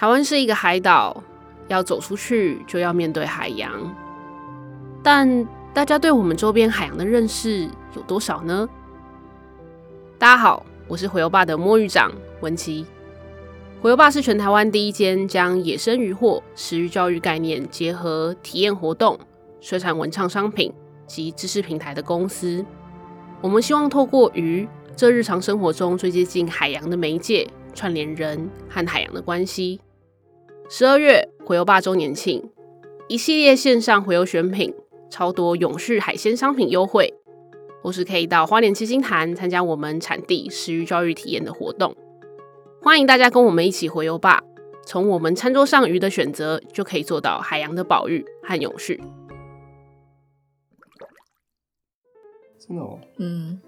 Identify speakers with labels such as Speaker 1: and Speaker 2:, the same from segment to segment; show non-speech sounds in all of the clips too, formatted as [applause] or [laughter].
Speaker 1: 台湾是一个海岛，要走出去就要面对海洋。但大家对我们周边海洋的认识有多少呢？大家好，我是回游爸的摸鱼长文琪。回游爸是全台湾第一间将野生渔获、食鱼教育概念结合体验活动、水产文创商品及知识平台的公司。我们希望透过鱼这日常生活中最接近海洋的媒介，串联人和海洋的关系。十二月回游吧周年庆，一系列线上回游选品，超多永续海鲜商品优惠，或是可以到花莲七星潭参加我们产地食鱼教育体验的活动。欢迎大家跟我们一起回游吧，从我们餐桌上鱼的选择，就可以做到海洋的保育和永续。
Speaker 2: 真的哦，
Speaker 3: 嗯。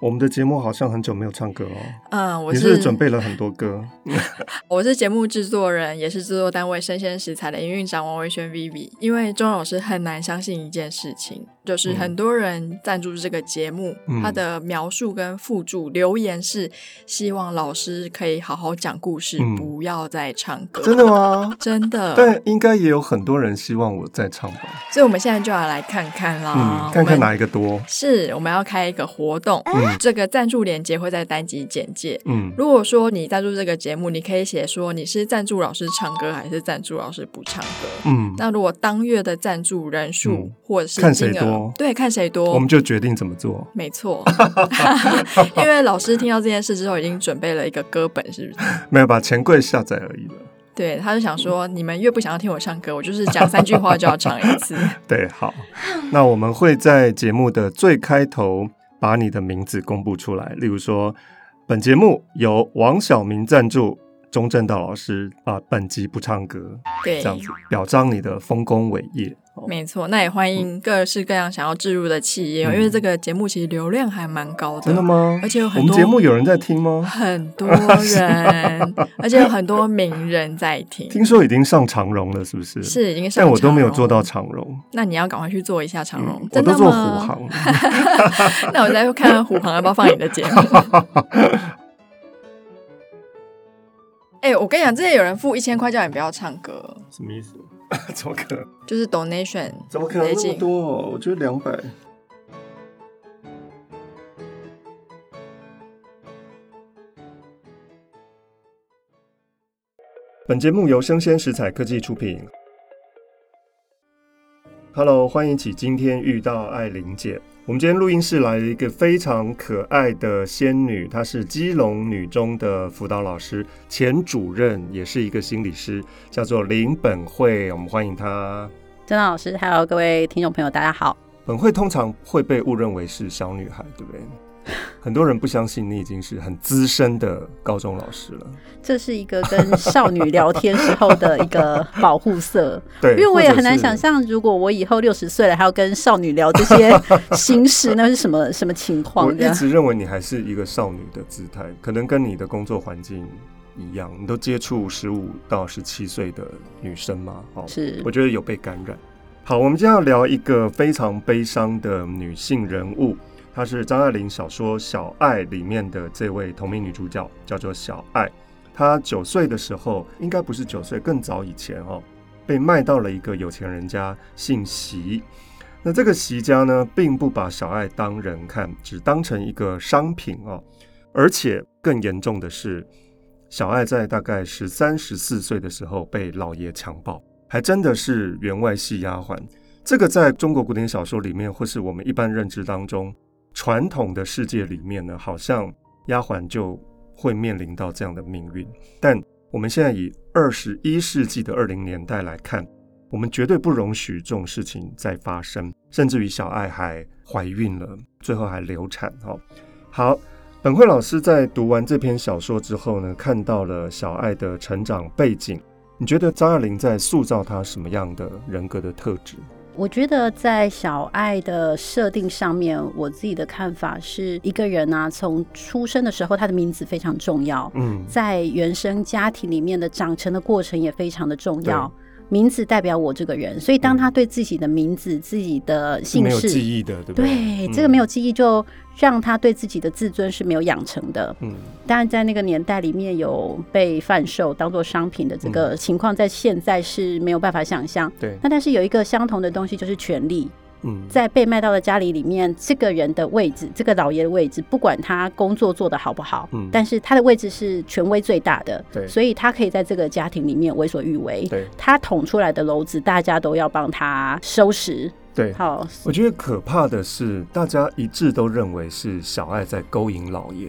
Speaker 2: 我们的节目好像很久没有唱歌哦。
Speaker 3: 嗯，我是，
Speaker 2: 是，准备了很多歌。[laughs]
Speaker 3: 我是节目制作人，也是制作单位生鲜食材的营运长王维轩 Vivi。因为钟老师很难相信一件事情，就是很多人赞助这个节目，嗯、他的描述跟附注留言是希望老师可以好好讲故事，嗯、不要再唱歌。
Speaker 2: 真的吗？
Speaker 3: 真的。
Speaker 2: 但应该也有很多人希望我再唱吧。
Speaker 3: 所以我们现在就要来看看啦，
Speaker 2: 嗯、看看哪一个多。
Speaker 3: 是，我们要开一个活动。嗯这个赞助链接会在单集简介。
Speaker 2: 嗯，
Speaker 3: 如果说你赞助这个节目，你可以写说你是赞助老师唱歌还是赞助老师不唱歌。
Speaker 2: 嗯，
Speaker 3: 那如果当月的赞助人数、嗯、或者是
Speaker 2: 看谁多，
Speaker 3: 对，看谁多，
Speaker 2: 我们就决定怎么做。
Speaker 3: 没错，[laughs] 因为老师听到这件事之后，已经准备了一个歌本，是不是？[laughs]
Speaker 2: 没有，把钱柜下载而已了。
Speaker 3: 对，他就想说，你们越不想要听我唱歌，我就是讲三句话就要唱一次。[laughs]
Speaker 2: 对，好，那我们会在节目的最开头。把你的名字公布出来，例如说，本节目由王小明赞助，钟正道老师啊，本集不唱歌，
Speaker 3: 对，
Speaker 2: 这样子表彰你的丰功伟业。
Speaker 3: 没错，那也欢迎各式各样想要置入的企业，嗯、因为这个节目其实流量还蛮高的。
Speaker 2: 真的吗？
Speaker 3: 而且有很多
Speaker 2: 节目有人在听吗？
Speaker 3: 很多人，[laughs] 而且有很多名人在听。
Speaker 2: 听说已经上长荣了，是不是？
Speaker 3: 是已经上，
Speaker 2: 但我都没有做到长荣。
Speaker 3: 那你要赶快去做一下长荣。
Speaker 2: 嗯、我都做虎航。[laughs]
Speaker 3: 那我再看看虎航要不要放你的节目。[laughs] 哎、欸，我跟你讲，之前有人付一千块叫你不要唱歌，
Speaker 2: 什么意思？[laughs] 怎么可能？
Speaker 3: 就是 donation，
Speaker 2: 怎么可能那么多？我觉得两百。本节目由生鲜食材科技出品。Hello，欢迎起今天遇到艾琳姐。我们今天录音室来了一个非常可爱的仙女，她是基隆女中的辅导老师，前主任，也是一个心理师，叫做林本慧。我们欢迎她。
Speaker 4: 郑老师，还有各位听众朋友，大家好。
Speaker 2: 本慧通常会被误认为是小女孩，对不对？[laughs] 很多人不相信你已经是很资深的高中老师了。
Speaker 4: 这是一个跟少女聊天时候的一个保护色。[laughs]
Speaker 2: 对，
Speaker 4: 因为我也很难想象，如果我以后六十岁了，还要跟少女聊这些心事，[laughs] 那是什么什么情况？
Speaker 2: 我一直认为你还是一个少女的姿态，可能跟你的工作环境一样，你都接触十五到十七岁的女生吗？哦，
Speaker 4: 是，
Speaker 2: 我觉得有被感染。好，我们今天要聊一个非常悲伤的女性人物。她是张爱玲小说《小爱》里面的这位同名女主角，叫做小爱。她九岁的时候，应该不是九岁，更早以前哦，被卖到了一个有钱人家，姓席。那这个席家呢，并不把小爱当人看，只当成一个商品哦。而且更严重的是，小爱在大概十三、十四岁的时候被老爷强暴，还真的是员外系丫鬟。这个在中国古典小说里面，或是我们一般认知当中。传统的世界里面呢，好像丫鬟就会面临到这样的命运。但我们现在以二十一世纪的二零年代来看，我们绝对不容许这种事情再发生。甚至于小爱还怀孕了，最后还流产。哦，好，本慧老师在读完这篇小说之后呢，看到了小爱的成长背景。你觉得张爱玲在塑造她什么样的人格的特质？
Speaker 4: 我觉得在小爱的设定上面，我自己的看法是一个人啊，从出生的时候，他的名字非常重要。
Speaker 2: 嗯，
Speaker 4: 在原生家庭里面的长成的过程也非常的重要。名字代表我这个人，所以当他对自己的名字、嗯、自己的姓氏
Speaker 2: 没有记忆的，对不对？
Speaker 4: 对，这个没有记忆，就让他对自己的自尊是没有养成的。嗯，当然在那个年代里面有被贩售当做商品的这个情况，在现在是没有办法想象。对、嗯，那但是有一个相同的东西，就是权力。嗯，在被卖到的家里里面，这个人的位置，这个老爷的位置，不管他工作做得好不好，嗯，但是他的位置是权威最大的，对，所以他可以在这个家庭里面为所欲为，对，他捅出来的篓子，大家都要帮他收拾，
Speaker 2: 对，好，我觉得可怕的是，大家一致都认为是小爱在勾引老爷，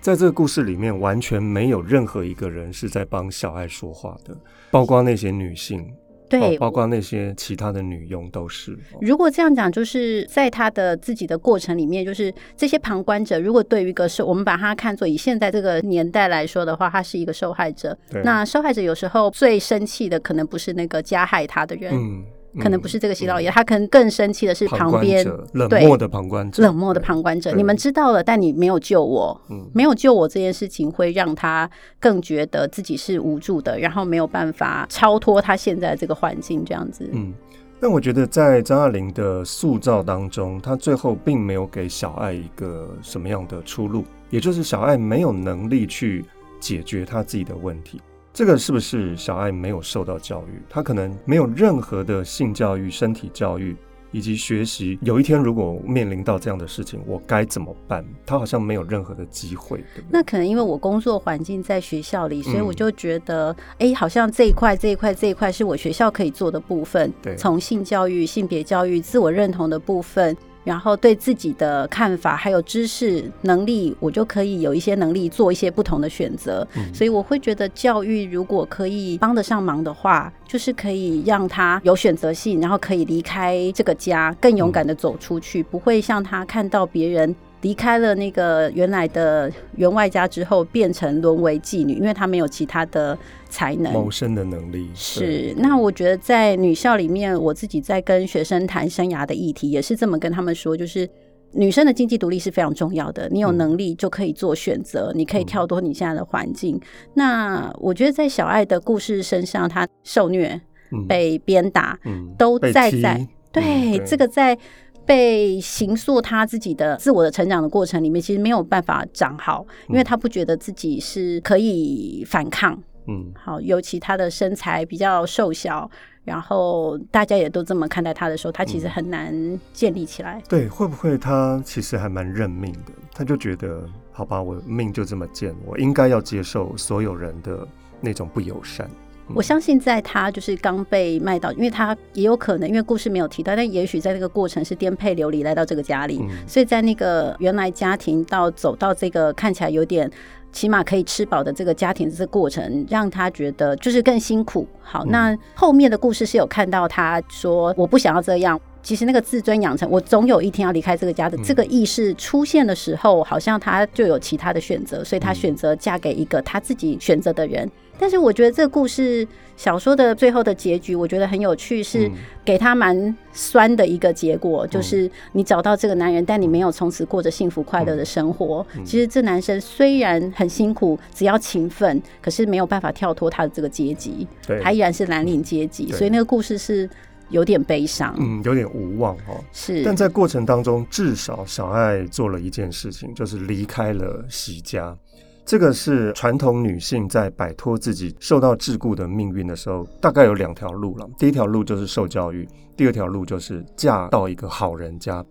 Speaker 2: 在这个故事里面，完全没有任何一个人是在帮小爱说话的，包括那些女性。
Speaker 4: 对，
Speaker 2: 包括那些其他的女佣都是。
Speaker 4: 如果这样讲，就是在他的自己的过程里面，就是这些旁观者，如果对于一个受，我们把他看作以现在这个年代来说的话，他是一个受害者。那受害者有时候最生气的，可能不是那个加害他的人。嗯可能不是这个习老爷，他可能更生气的是旁边
Speaker 2: 冷漠的旁观者，
Speaker 4: 冷漠的旁观者。你们知道了，但你没有救我，没有救我这件事情会让他更觉得自己是无助的，然后没有办法超脱他现在这个环境这样子。
Speaker 2: 嗯，但我觉得在张爱玲的塑造当中，她最后并没有给小爱一个什么样的出路，也就是小爱没有能力去解决他自己的问题。这个是不是小爱没有受到教育？他可能没有任何的性教育、身体教育以及学习。有一天如果面临到这样的事情，我该怎么办？他好像没有任何的机会，对对？
Speaker 4: 那可能因为我工作环境在学校里，所以我就觉得，哎、嗯，好像这一块、这一块、这一块是我学校可以做的部分。对，从性教育、性别教育、自我认同的部分。然后对自己的看法还有知识能力，我就可以有一些能力做一些不同的选择。嗯。所以我会觉得教育如果可以帮得上忙的话，就是可以让他有选择性，然后可以离开这个家，更勇敢的走出去，不会像他看到别人。离开了那个原来的员外家之后，变成沦为妓女，因为她没有其他的才能
Speaker 2: 谋生的能力。
Speaker 4: 是，那我觉得在女校里面，我自己在跟学生谈生涯的议题，也是这么跟他们说，就是女生的经济独立是非常重要的。你有能力就可以做选择，嗯、你可以跳脱你现在的环境。嗯、那我觉得在小爱的故事身上，她受虐、嗯、被鞭打，嗯、都在在对这个在。被形塑他自己的自我的成长的过程里面，其实没有办法长好，因为他不觉得自己是可以反抗。嗯，好，尤其他的身材比较瘦小，然后大家也都这么看待他的时候，他其实很难建立起来。嗯，
Speaker 2: 对，会不会他其实还蛮认命的？他就觉得，好吧，我命就这么贱，我应该要接受所有人的那种不友善。
Speaker 4: 我相信，在他就是刚被卖到，因为他也有可能，因为故事没有提到，但也许在那个过程是颠沛流离来到这个家里，所以在那个原来家庭到走到这个看起来有点起码可以吃饱的这个家庭这个过程，让他觉得就是更辛苦。好，那后面的故事是有看到他说我不想要这样，其实那个自尊养成，我总有一天要离开这个家的这个意识出现的时候，好像他就有其他的选择，所以他选择嫁给一个他自己选择的人。但是我觉得这个故事小说的最后的结局，我觉得很有趣，是给他蛮酸的一个结果，就是你找到这个男人，但你没有从此过着幸福快乐的生活。其实这男生虽然很辛苦，只要勤奋，可是没有办法跳脱他的这个阶级，他依然是蓝领阶级。所以那个故事是有点悲伤，
Speaker 2: 嗯，有点无望哦。是，但在过程当中，至少小爱做了一件事情，就是离开了喜家。这个是传统女性在摆脱自己受到桎梏的命运的时候，大概有两条路了。第一条路就是受教育，第二条路就是嫁到一个好人家。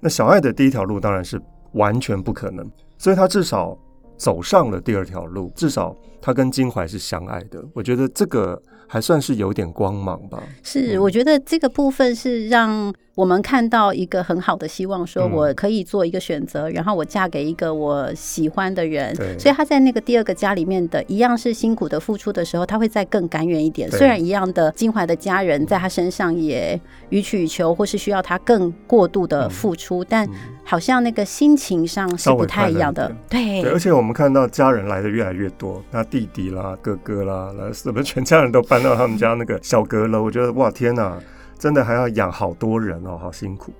Speaker 2: 那小爱的第一条路当然是完全不可能，所以她至少走上了第二条路，至少她跟金怀是相爱的。我觉得这个还算是有点光芒吧。
Speaker 4: 是，我觉得这个部分是让。我们看到一个很好的希望，说我可以做一个选择，嗯、然后我嫁给一个我喜欢的人。所以他在那个第二个家里面的一样是辛苦的付出的时候，他会再更甘愿一点。虽然一样的金怀的家人在他身上也予取予求，或是需要他更过度的付出，嗯、但好像那个心情上是不太一样的。对，
Speaker 2: 对，而且我们看到家人来的越来越多，那弟弟啦、哥哥啦，来什么全家人都搬到他们家那个小阁楼。我觉得哇，天哪！真的还要养好多人哦，好辛苦。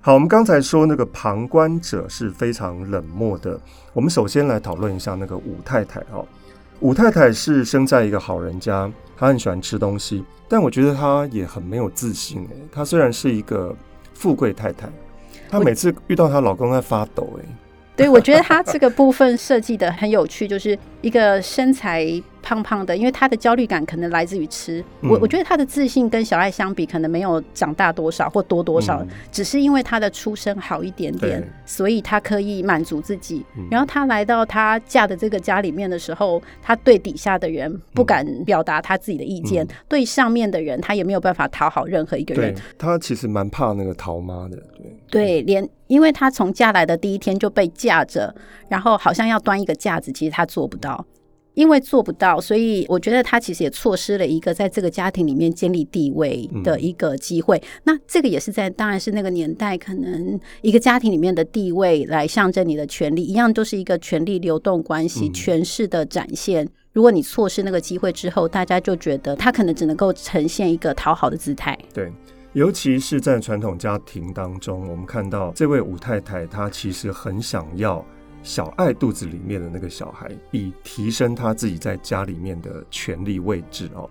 Speaker 2: 好，我们刚才说那个旁观者是非常冷漠的。我们首先来讨论一下那个武太太哦。武太太是生在一个好人家，她很喜欢吃东西，但我觉得她也很没有自信。哎，她虽然是一个富贵太太，她每次遇到她老公在发抖。哎，
Speaker 4: 对，我觉得她这个部分设计的很有趣，就是一个身材。胖胖的，因为他的焦虑感可能来自于吃。我我觉得他的自信跟小爱相比，可能没有长大多少或多多少，只是因为他的出身好一点点，所以他可以满足自己。然后他来到他嫁的这个家里面的时候，他对底下的人不敢表达他自己的意见，对上面的人他也没有办法讨好任何一个人。
Speaker 2: 他其实蛮怕那个桃妈的，对
Speaker 4: 对，连因为他从嫁来的第一天就被架着，然后好像要端一个架子，其实他做不到。因为做不到，所以我觉得他其实也错失了一个在这个家庭里面建立地位的一个机会。嗯、那这个也是在，当然是那个年代，可能一个家庭里面的地位来象征你的权利，一样都是一个权力流动关系、权势的展现。如果你错失那个机会之后，大家就觉得他可能只能够呈现一个讨好的姿态。
Speaker 2: 对，尤其是在传统家庭当中，我们看到这位武太太，她其实很想要。小爱肚子里面的那个小孩，以提升他自己在家里面的权力位置哦，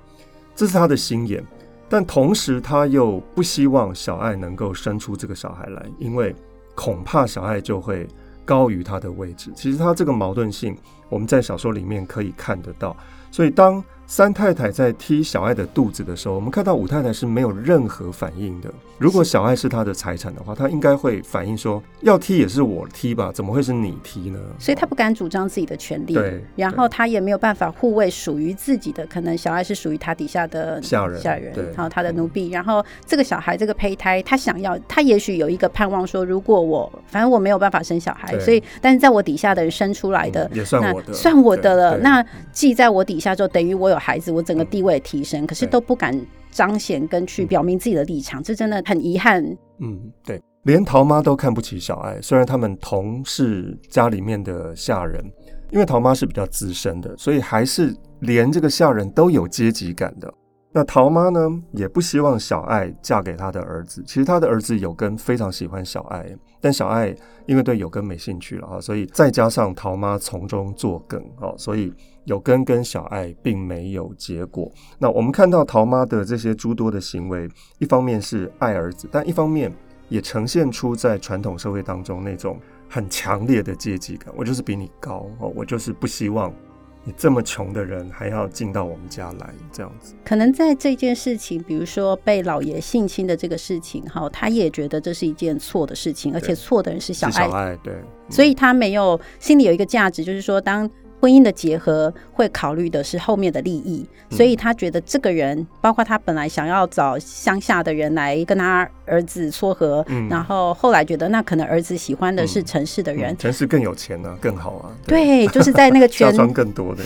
Speaker 2: 这是他的心眼。但同时，他又不希望小爱能够生出这个小孩来，因为恐怕小爱就会高于他的位置。其实他这个矛盾性，我们在小说里面可以看得到。所以当三太太在踢小爱的肚子的时候，我们看到五太太是没有任何反应的。如果小爱是她的财产的话，她应该会反应说：“要踢也是我踢吧，怎么会是你踢呢？”
Speaker 4: 所以她不敢主张自己的权利。对，然后她也没有办法护卫属于自己的，可能小爱是属于她底下的
Speaker 2: 下人，
Speaker 4: 下人，然后她的奴婢。然后这个小孩，这个胚胎，她想要，她也许有一个盼望说：如果我反正我没有办法生小孩，所以但是在我底下的人生出来的，
Speaker 2: 也算我的，
Speaker 4: 算我的了。那既在我底下，就等于我有。孩子，我整个地位提升，可是都不敢彰显跟去表明自己的立场，这真的很遗憾。
Speaker 2: 嗯，对，连桃妈都看不起小爱，虽然他们同是家里面的下人，因为桃妈是比较资深的，所以还是连这个下人都有阶级感的。那桃妈呢，也不希望小爱嫁给他的儿子。其实他的儿子有根非常喜欢小爱，但小爱因为对有根没兴趣了啊，所以再加上桃妈从中作梗啊，所以。有根跟小爱并没有结果。那我们看到桃妈的这些诸多的行为，一方面是爱儿子，但一方面也呈现出在传统社会当中那种很强烈的阶级感。我就是比你高哦，我就是不希望你这么穷的人还要进到我们家来这样子。
Speaker 4: 可能在这件事情，比如说被老爷性侵的这个事情，哈，他也觉得这是一件错的事情，而且错的人是小爱。
Speaker 2: 小爱对，
Speaker 4: 所以他没有心里有一个价值，就是说当。婚姻的结合会考虑的是后面的利益，所以他觉得这个人，包括他本来想要找乡下的人来跟他儿子撮合，然后后来觉得那可能儿子喜欢的是城市的人，
Speaker 2: 城市更有钱呢，更好啊。
Speaker 4: 对，就是在那个 [laughs] 权
Speaker 2: 力更多的。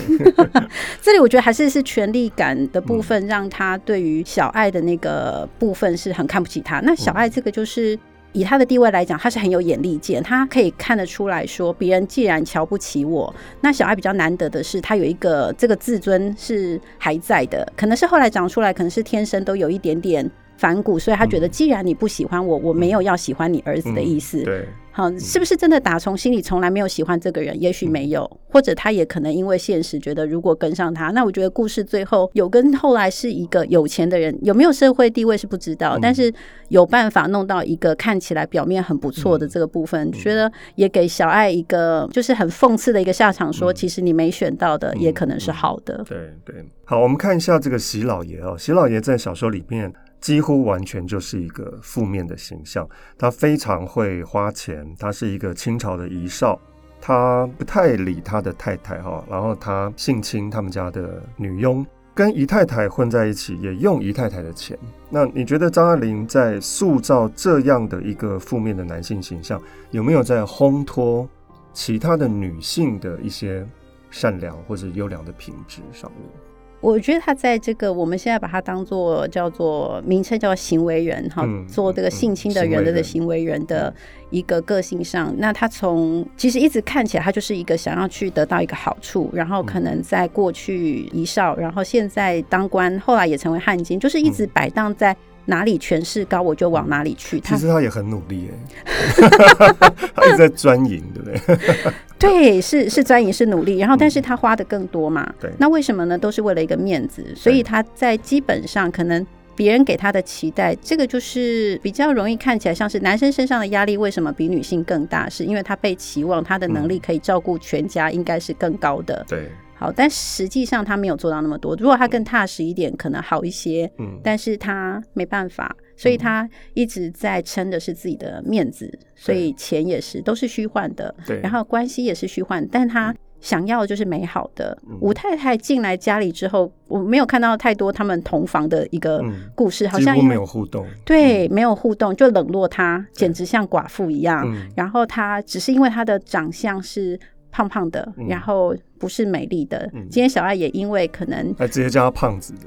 Speaker 2: [laughs]
Speaker 4: 这里我觉得还是是权力感的部分，让他对于小爱的那个部分是很看不起他。那小爱这个就是。以他的地位来讲，他是很有眼力见，他可以看得出来说，别人既然瞧不起我，那小爱比较难得的是，他有一个这个自尊是还在的，可能是后来长出来，可能是天生都有一点点反骨，所以他觉得，既然你不喜欢我，我没有要喜欢你儿子的意思。
Speaker 2: 嗯、对。
Speaker 4: 好，是不是真的打从心里从来没有喜欢这个人？也许没有，或者他也可能因为现实觉得如果跟上他，那我觉得故事最后有跟后来是一个有钱的人，有没有社会地位是不知道，但是有办法弄到一个看起来表面很不错的这个部分，觉得也给小爱一个就是很讽刺的一个下场，说其实你没选到的也可能是好的。
Speaker 2: 对对，好，我们看一下这个喜老爷哦，喜老爷在小说里面。几乎完全就是一个负面的形象。他非常会花钱，他是一个清朝的遗少，他不太理他的太太哈，然后他性侵他们家的女佣，跟姨太太混在一起，也用姨太太的钱。那你觉得张爱玲在塑造这样的一个负面的男性形象，有没有在烘托其他的女性的一些善良或者优良的品质上面？
Speaker 4: 我觉得他在这个我们现在把它当做叫做名称叫行为人哈，嗯、做这个性侵的人的行为人的一个个性上，嗯、那他从其实一直看起来他就是一个想要去得到一个好处，然后可能在过去一少，然后现在当官，后来也成为汉奸，就是一直摆荡在哪里权势高，我就往哪里去。
Speaker 2: 其实他也很努力哎，[laughs] 他一直在钻营，对不对？
Speaker 4: 对，是是钻营是努力，然后但是他花的更多嘛。
Speaker 2: 对，
Speaker 4: 那为什么呢？都是为了一个面子，所以他在基本上可能。别人给他的期待，这个就是比较容易看起来像是男生身上的压力，为什么比女性更大？是因为他被期望他的能力可以照顾全家，应该是更高的。
Speaker 2: 对，
Speaker 4: 好，但实际上他没有做到那么多。如果他更踏实一点，可能好一些。嗯，但是他没办法，所以他一直在撑的是自己的面子，所以钱也是都是虚幻的。对，然后关系也是虚幻，但他。想要的就是美好的。武太太进来家里之后，我没有看到太多他们同房的一个故事，好像
Speaker 2: 没有互动。
Speaker 4: 对，没有互动，就冷落她，简直像寡妇一样。然后他只是因为他的长相是胖胖的，然后不是美丽的。今天小爱也因为可能，
Speaker 2: 还直接叫她胖子的。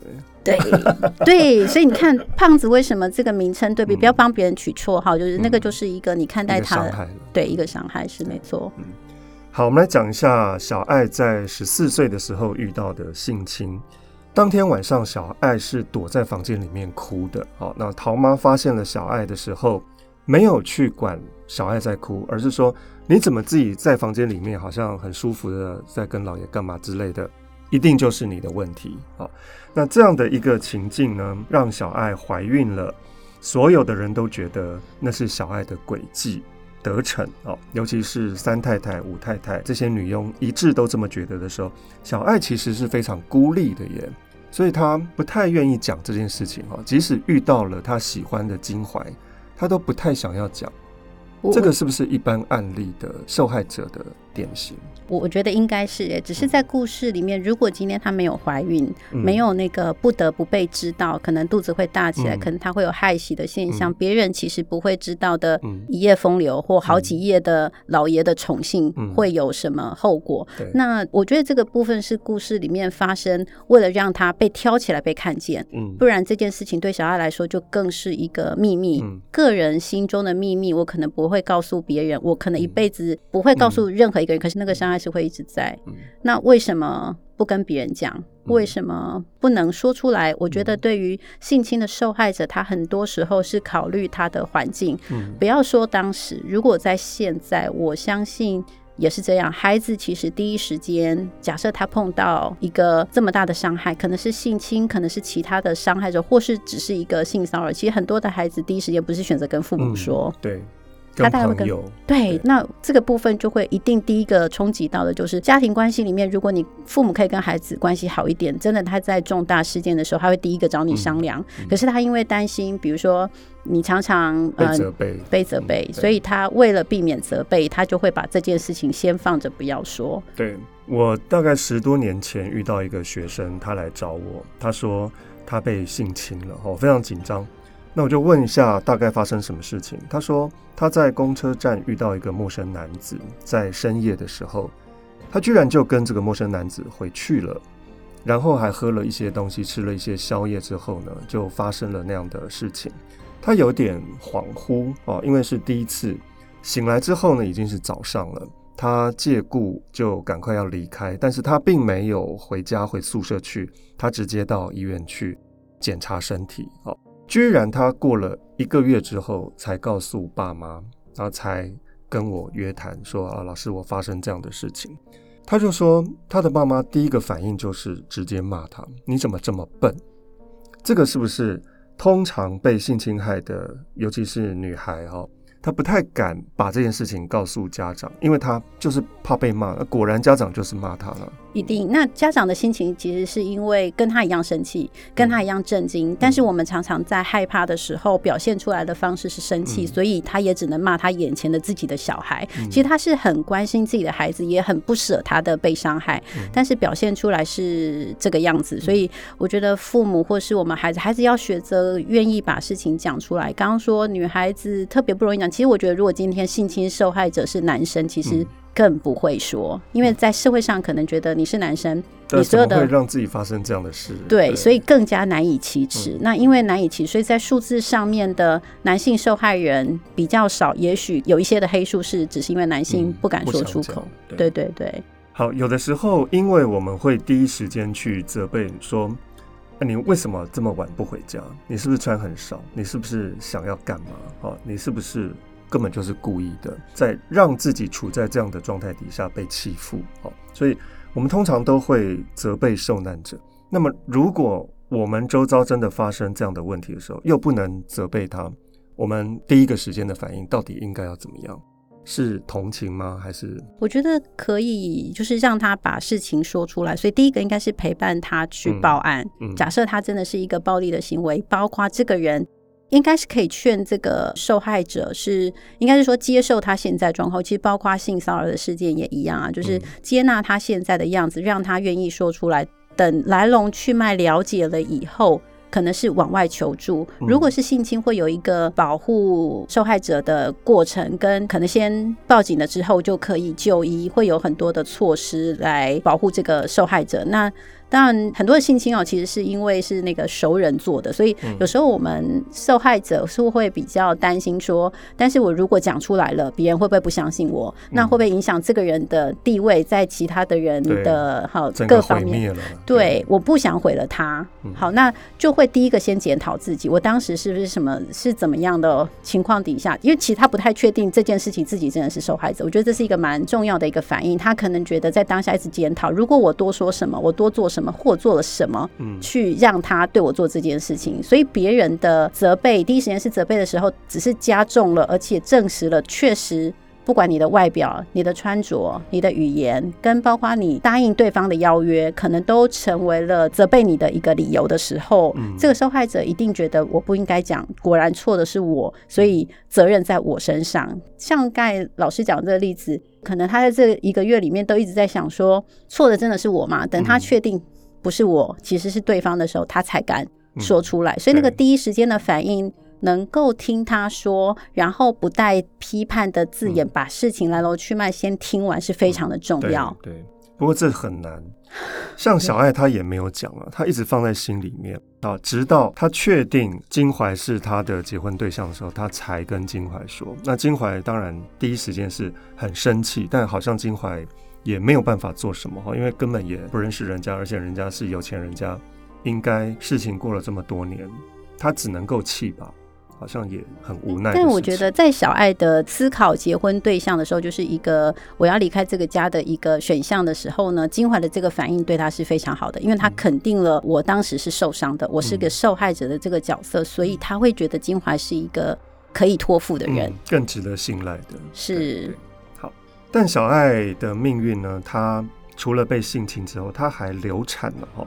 Speaker 4: 对 [laughs] 对，所以你看胖子为什么这个名称对比？不要帮别人取绰号，就是那个就是一个你看待他的对一个伤害是没错。
Speaker 2: 好，我们来讲一下小爱在十四岁的时候遇到的性侵。当天晚上，小爱是躲在房间里面哭的。好，那桃妈发现了小爱的时候，没有去管小爱在哭，而是说：“你怎么自己在房间里面好像很舒服的在跟老爷干嘛之类的？一定就是你的问题。”好，那这样的一个情境呢，让小爱怀孕了。所有的人都觉得那是小爱的诡计。得逞哦，尤其是三太太、五太太这些女佣一致都这么觉得的时候，小爱其实是非常孤立的耶，所以她不太愿意讲这件事情哈。即使遇到了她喜欢的金怀，她都不太想要讲。这个是不是一般案例的受害者的典型？
Speaker 4: 我我觉得应该是诶，只是在故事里面，如果今天她没有怀孕，嗯、没有那个不得不被知道，可能肚子会大起来，嗯、可能她会有害喜的现象，别、嗯、人其实不会知道的一夜风流，或好几夜的老爷的宠幸会有什么后果？嗯、那我觉得这个部分是故事里面发生，为了让她被挑起来被看见，嗯、不然这件事情对小爱来说就更是一个秘密，嗯、个人心中的秘密，我可能不会告诉别人，我可能一辈子不会告诉任何一个人，嗯、可是那个伤害。是会一直在。那为什么不跟别人讲？为什么不能说出来？我觉得对于性侵的受害者，他很多时候是考虑他的环境。不要说当时，如果在现在，我相信也是这样。孩子其实第一时间，假设他碰到一个这么大的伤害，可能是性侵，可能是其他的伤害者，或是只是一个性骚扰。其实很多的孩子第一时间不是选择跟父母说。
Speaker 2: 嗯、对。
Speaker 4: 他大概会跟对，那这个部分就会一定第一个冲击到的就是家庭关系里面，如果你父母可以跟孩子关系好一点，真的他在重大事件的时候，他会第一个找你商量。可是他因为担心，比如说你常常
Speaker 2: 被责备、呃，
Speaker 4: 被责备，嗯、所以他为了避免责备，他就会把这件事情先放着不要说。
Speaker 2: 对，我大概十多年前遇到一个学生，他来找我，他说他被性侵了，哦非常紧张。那我就问一下，大概发生什么事情？他说他在公车站遇到一个陌生男子，在深夜的时候，他居然就跟这个陌生男子回去了，然后还喝了一些东西，吃了一些宵夜之后呢，就发生了那样的事情。他有点恍惚哦，因为是第一次醒来之后呢，已经是早上了。他借故就赶快要离开，但是他并没有回家回宿舍去，他直接到医院去检查身体哦。居然他过了一个月之后才告诉爸妈，然后才跟我约谈说啊，老师，我发生这样的事情。他就说他的爸妈第一个反应就是直接骂他，你怎么这么笨？这个是不是通常被性侵害的，尤其是女孩哈？她不太敢把这件事情告诉家长，因为她就是怕被骂。果然家长就是骂他了。
Speaker 4: 一定，那家长的心情其实是因为跟他一样生气，跟他一样震惊。嗯、但是我们常常在害怕的时候表现出来的方式是生气，嗯、所以他也只能骂他眼前的自己的小孩。嗯、其实他是很关心自己的孩子，也很不舍他的被伤害，嗯、但是表现出来是这个样子。所以我觉得父母或是我们孩子，孩子要学着愿意把事情讲出来。刚刚说女孩子特别不容易讲，其实我觉得如果今天性侵受害者是男生，其实、嗯。更不会说，因为在社会上可能觉得你是男生，你所有的
Speaker 2: 会让自己发生这样的事，
Speaker 4: 对，所以更加难以启齿。那因为难以启齿，所以在数字上面的男性受害人比较少。也许有一些的黑数是只是因为男性不敢说出口。对对对。
Speaker 2: 好，有的时候因为我们会第一时间去责备说，那你为什么这么晚不回家？你是不是穿很少？你是不是想要干嘛？哦，你是不是根本就是故意的，在让自己处在这样的状态底下被欺负？哦，所以我们通常都会责备受难者。那么，如果我们周遭真的发生这样的问题的时候，又不能责备他，我们第一个时间的反应到底应该要怎么样？是同情吗？还是
Speaker 4: 我觉得可以，就是让他把事情说出来。所以第一个应该是陪伴他去报案。嗯嗯、假设他真的是一个暴力的行为，包括这个人应该是可以劝这个受害者是，应该是说接受他现在状况。其实包括性骚扰的事件也一样啊，就是接纳他现在的样子，让他愿意说出来。等来龙去脉了解了以后，可能是往外求助。如果是性侵，会有一个保护受害者的过程，跟可能先报警了之后就可以就医，会有很多的措施来保护这个受害者。那当然，很多的性侵哦，其实是因为是那个熟人做的，所以有时候我们受害者是会比较担心说，但是我如果讲出来了，别人会不会不相信我？那会不会影响这个人的地位在其他的人的好各方面？对，我不想毁了他。好，那就会第一个先检讨自己，我当时是不是什么是怎么样的情况底下？因为其实他不太确定这件事情自己真的是受害者，我觉得这是一个蛮重要的一个反应。他可能觉得在当下一直检讨，如果我多说什么，我多做什么。或做了什么，嗯去让他对我做这件事情？所以别人的责备，第一时间是责备的时候，只是加重了，而且证实了，确实。不管你的外表、你的穿着、你的语言，跟包括你答应对方的邀约，可能都成为了责备你的一个理由的时候，嗯、这个受害者一定觉得我不应该讲，果然错的是我，所以责任在我身上。像盖老师讲这个例子，可能他在这一个月里面都一直在想说，错的真的是我吗？等他确定不是我，其实是对方的时候，他才敢说出来。所以那个第一时间的反应。能够听他说，然后不带批判的字眼，把事情来龙去脉先听完，是非常的重要。
Speaker 2: 对，对，不过这很难。[laughs] 像小爱，他也没有讲啊，他一直放在心里面啊，直到他确定金怀是他的结婚对象的时候，他才跟金怀说。那金怀当然第一时间是很生气，但好像金怀也没有办法做什么哈，因为根本也不认识人家，而且人家是有钱人家，应该事情过了这么多年，他只能够气吧。好像也很无奈，
Speaker 4: 但我觉得在小爱的思考结婚对象的时候，就是一个我要离开这个家的一个选项的时候呢，金怀的这个反应对他是非常好的，因为他肯定了我当时是受伤的，我是个受害者的这个角色，所以他会觉得金怀是一个可以托付的人，
Speaker 2: 更值得信赖的。
Speaker 4: 是，
Speaker 2: 好，但小爱的命运呢？她除了被性侵之后，她还流产了哈。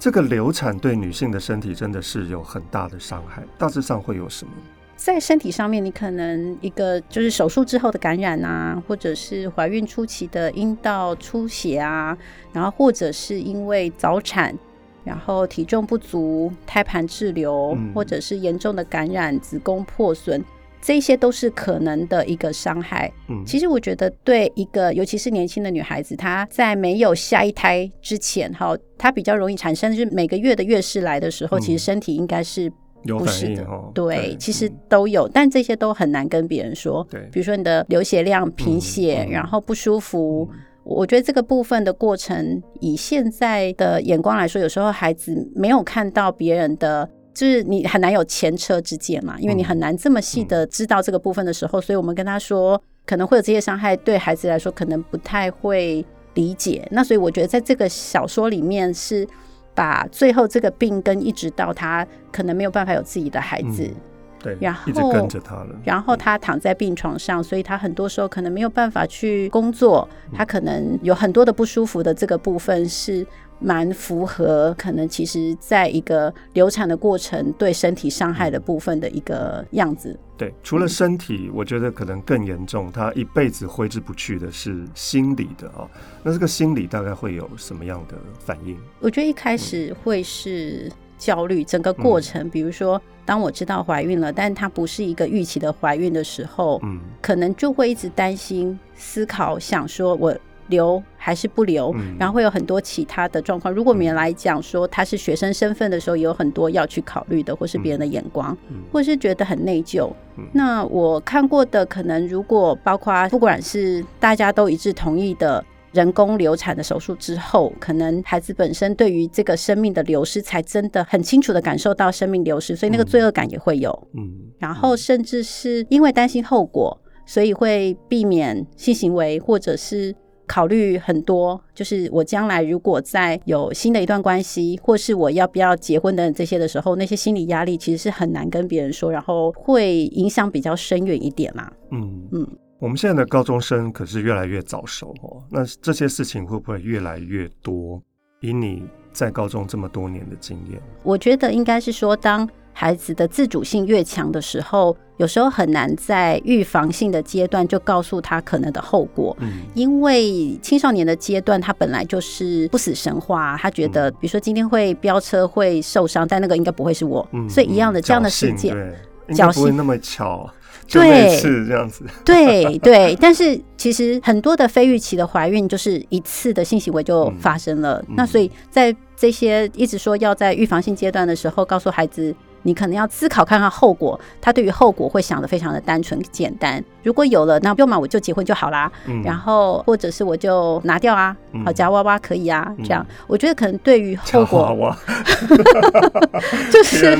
Speaker 2: 这个流产对女性的身体真的是有很大的伤害，大致上会有什么？
Speaker 4: 在身体上面，你可能一个就是手术之后的感染啊，或者是怀孕初期的阴道出血啊，然后或者是因为早产，然后体重不足、胎盘滞留，嗯、或者是严重的感染、子宫破损。这些都是可能的一个伤害。嗯，其实我觉得对一个尤其是年轻的女孩子，她在没有下一胎之前，哈，她比较容易产生，就是每个月的月事来的时候，嗯、其实身体应该是不适的。哦、对，对其实都有，嗯、但这些都很难跟别人说。对，比如说你的流血量、贫血，嗯、然后不舒服，嗯、我觉得这个部分的过程，以现在的眼光来说，有时候孩子没有看到别人的。就是你很难有前车之鉴嘛，因为你很难这么细的知道这个部分的时候，所以我们跟他说可能会有这些伤害，对孩子来说可能不太会理解。那所以我觉得在这个小说里面是把最后这个病根一直到他可能没有办法有自己的孩子，
Speaker 2: 对，
Speaker 4: 然后
Speaker 2: 一直跟着他了，
Speaker 4: 然后他躺在病床上，所以他很多时候可能没有办法去工作，他可能有很多的不舒服的这个部分是。蛮符合可能，其实在一个流产的过程对身体伤害的部分的一个样子。
Speaker 2: 对，除了身体，我觉得可能更严重，他一辈子挥之不去的是心理的哦。那这个心理大概会有什么样的反应？
Speaker 4: 我觉得一开始会是焦虑，整个过程，比如说当我知道怀孕了，但它不是一个预期的怀孕的时候，嗯，可能就会一直担心、思考、想说我。留还是不留？嗯、然后会有很多其他的状况。如果我们来讲说他是学生身份的时候，有很多要去考虑的，或是别人的眼光，嗯、或是觉得很内疚。嗯、那我看过的，可能如果包括不管是大家都一致同意的人工流产的手术之后，可能孩子本身对于这个生命的流失，才真的很清楚的感受到生命流失，所以那个罪恶感也会有。
Speaker 2: 嗯，
Speaker 4: 然后甚至是因为担心后果，所以会避免性行为，或者是考虑很多，就是我将来如果再有新的一段关系，或是我要不要结婚等等这些的时候，那些心理压力其实是很难跟别人说，然后会影响比较深远一点啦。
Speaker 2: 嗯嗯。我们现在的高中生可是越来越早熟哦，那这些事情会不会越来越多？以你在高中这么多年的经验，
Speaker 4: 我觉得应该是说，当孩子的自主性越强的时候，有时候很难在预防性的阶段就告诉他可能的后果。嗯，因为青少年的阶段，他本来就是不死神话，他觉得，比如说今天会飙车会受伤，但那个应该不会是我，嗯，所以一样的这样的事件，
Speaker 2: 侥幸不会那么巧。对，是这样子。
Speaker 4: 对 [laughs] 对，但是其实很多的非预期的怀孕，就是一次的性行为就发生了。嗯、那所以在这些一直说要在预防性阶段的时候，告诉孩子。你可能要思考看看后果，他对于后果会想的非常的单纯简单。如果有了，那要么我就结婚就好啦。嗯、然后或者是我就拿掉啊，好夹娃娃可以啊，嗯、这样我觉得可能对于后果，娃娃 [laughs] 就是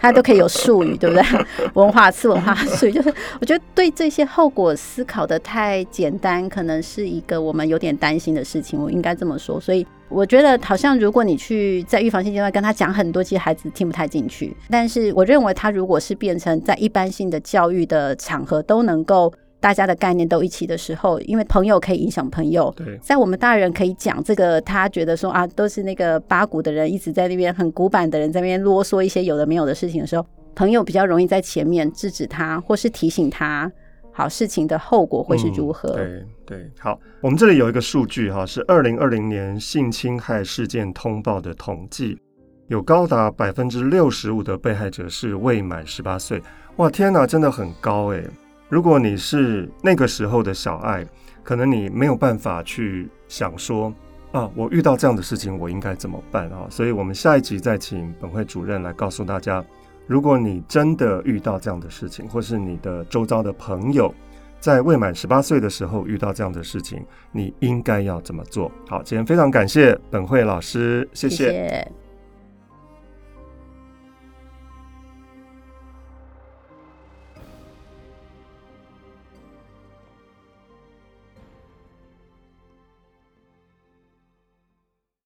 Speaker 4: 他 [laughs] 都可以有术语，对不对？[laughs] 文化次文化术语，就是我觉得对这些后果思考的太简单，可能是一个我们有点担心的事情。我应该这么说，所以。我觉得好像如果你去在预防性阶段跟他讲很多，其实孩子听不太进去。但是我认为他如果是变成在一般性的教育的场合都能够大家的概念都一起的时候，因为朋友可以影响朋友。对，在我们大人可以讲这个，他觉得说啊，都是那个八股的人一直在那边很古板的人在那边啰嗦一些有的没有的事情的时候，朋友比较容易在前面制止他或是提醒他。好，事情的后果会是如何？
Speaker 2: 嗯、对对，好，我们这里有一个数据哈，是二零二零年性侵害事件通报的统计，有高达百分之六十五的被害者是未满十八岁。哇，天哪，真的很高哎！如果你是那个时候的小爱，可能你没有办法去想说啊，我遇到这样的事情，我应该怎么办啊？所以我们下一集再请本会主任来告诉大家。如果你真的遇到这样的事情，或是你的周遭的朋友在未满十八岁的时候遇到这样的事情，你应该要怎么做？好，今天非常感谢本会老师，谢谢。谢谢。